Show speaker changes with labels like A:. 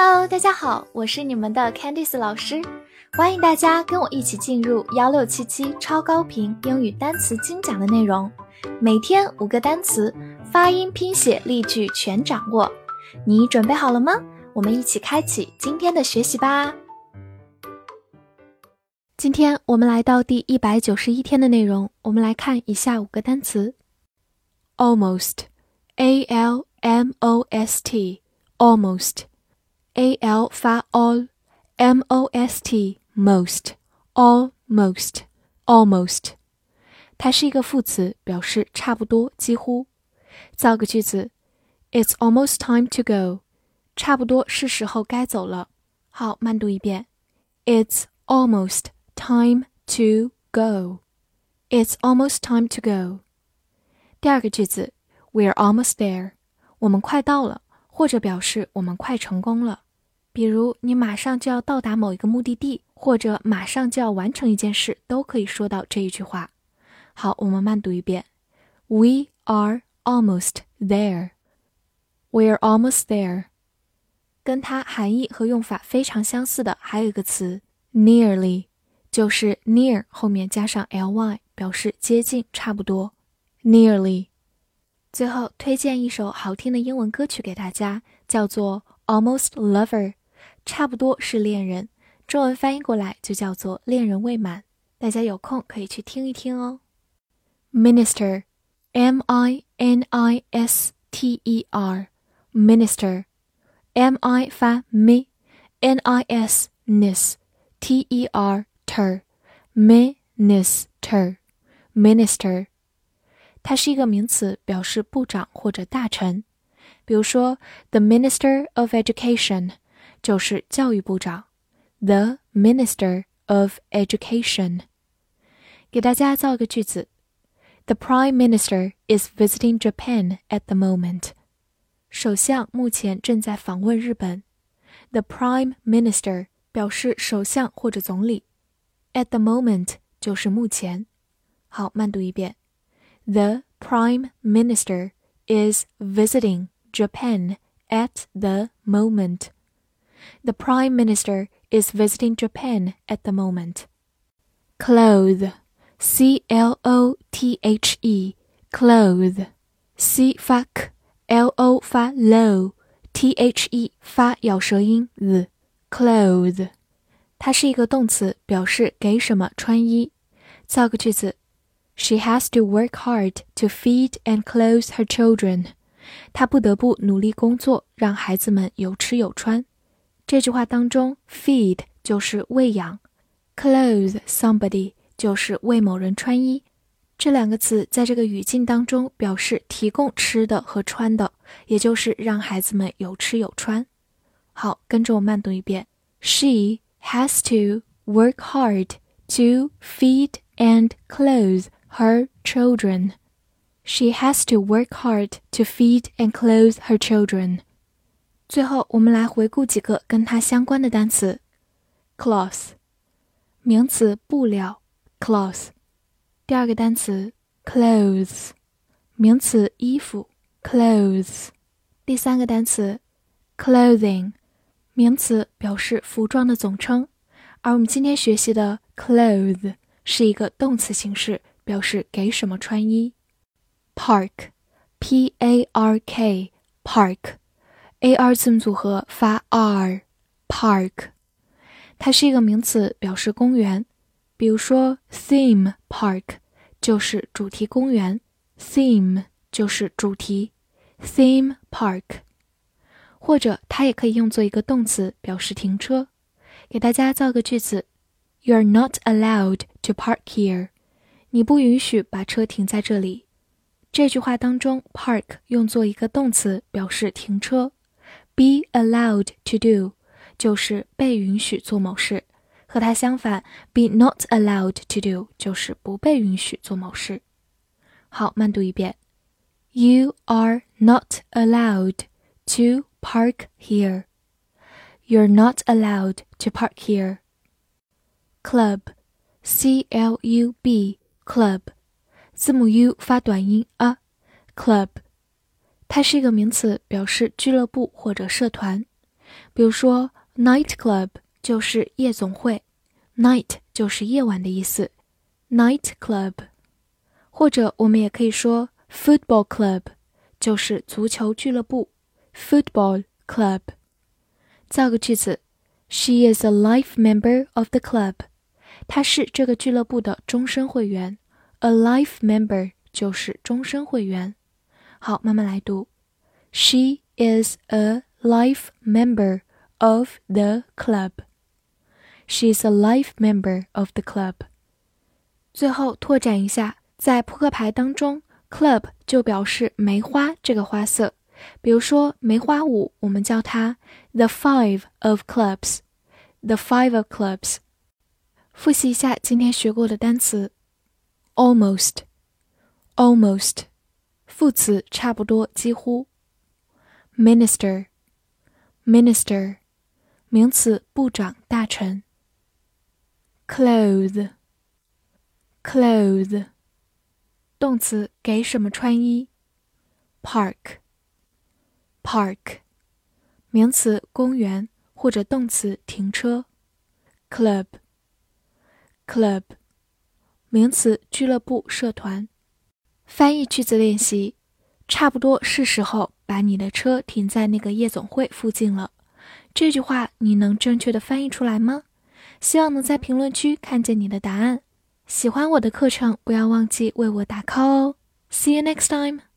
A: Hello，大家好，我是你们的 Candice 老师，欢迎大家跟我一起进入幺六七七超高频英语单词精讲的内容，每天五个单词，发音、拼写、例句全掌握，你准备好了吗？我们一起开启今天的学习吧。今天我们来到第一百九十一天的内容，我们来看以下五个单词：almost，a l m o s t，almost。a l 发 all，m o s t most，almost almost，它是一个副词，表示差不多、几乎。造个句子：It's almost time to go，差不多是时候该走了。好，慢读一遍：It's almost time to go。It's almost time to go。第二个句子：We're almost there，我们快到了，或者表示我们快成功了。 比如你马上就要到达某一个目的地，或者马上就要完成一件事，都可以说到这一句话。好，我们慢读一遍：We are almost there. We are almost there. 跟它含义和用法非常相似的还有一个词 nearly，就是 near 后面加上 ly，表示接近、差不多。nearly。最后推荐一首好听的英文歌曲给大家，叫做《Almost Lover》。差不多是恋人，中文翻译过来就叫做恋人未满。大家有空可以去听一听哦。Minister，M I N I S T E R，Minister，M I 发 mi，N I S nis，T E R ter，Minister，Minister，它是一个名词，表示部长或者大臣。比如说，The Minister of Education。就是教育部长，the Minister of Education。给大家造一个句子：The Prime Minister is visiting Japan at the moment。首相目前正在访问日本。The Prime Minister 表示首相或者总理，at the moment 就是目前。好，慢读一遍：The Prime Minister is visiting Japan at the moment。 the Prime Minister is visiting Japan at the moment. Clothe, C L O T H E, clothe, C 发 k，L O 发 low，T H E 发咬舌音 z，clothe，它是一个动词，表示给什么穿衣。造个句子：She has to work hard to feed and clothe her children. 她不得不努力工作，让孩子们有吃有穿。 这句话当中，feed 就是喂养，clothe somebody 就是为某人穿衣。这两个词在这个语境当中表示提供吃的和穿的，也就是让孩子们有吃有穿。好，跟着我慢读一遍：She has to work hard to feed and clothe her children. She has to work hard to feed and clothe her children. 最后，我们来回顾几个跟它相关的单词：cloth，名词，布料，cloth；第二个单词，clothes，名词，衣服，clothes；第三个单词，clothing，名词，表示服装的总称。而我们今天学习的 clothes 是一个动词形式，表示给什么穿衣。park，p a r k，park。A r 字母组合发 r，park，它是一个名词，表示公园。比如说，theme park 就是主题公园，theme 就是主题，theme park。或者它也可以用作一个动词，表示停车。给大家造个句子：You are not allowed to park here。你不允许把车停在这里。这句话当中，park 用作一个动词，表示停车。Be allowed to do 就是被允许做某事，和它相反，be not allowed to do 就是不被允许做某事。好，慢读一遍：You are not allowed to park here. You're not allowed to park here. Club, C L U B, club，字母 U 发短音 a，club。 它是一个名词，表示俱乐部或者社团。比如说，night club 就是夜总会，night 就是夜晚的意思，night club。或者我们也可以说 football club，就是足球俱乐部，football club。造个句子：She is a life member of the club。她是这个俱乐部的终身会员。A life member 就是终身会员。好，慢慢来读。She is a life member of the club. She is a life member of the club. 最后拓展一下，在扑克牌当中，club 就表示梅花这个花色。比如说梅花五，我们叫它 the five of clubs。the five of clubs。复习一下今天学过的单词：almost，almost， 副词差不多，几乎。minister，minister，名词部长、大臣。Clothes，Clothes，。动词给什么穿衣？park，park，名词公园或者动词停车。club，club，名词俱乐部、社团。翻译句子练习，差不多是时候把你的车停在那个夜总会附近了。这句话你能正确的翻译出来吗？希望能在评论区看见你的答案。喜欢我的课程，不要忘记为我打 call 哦。See you next time.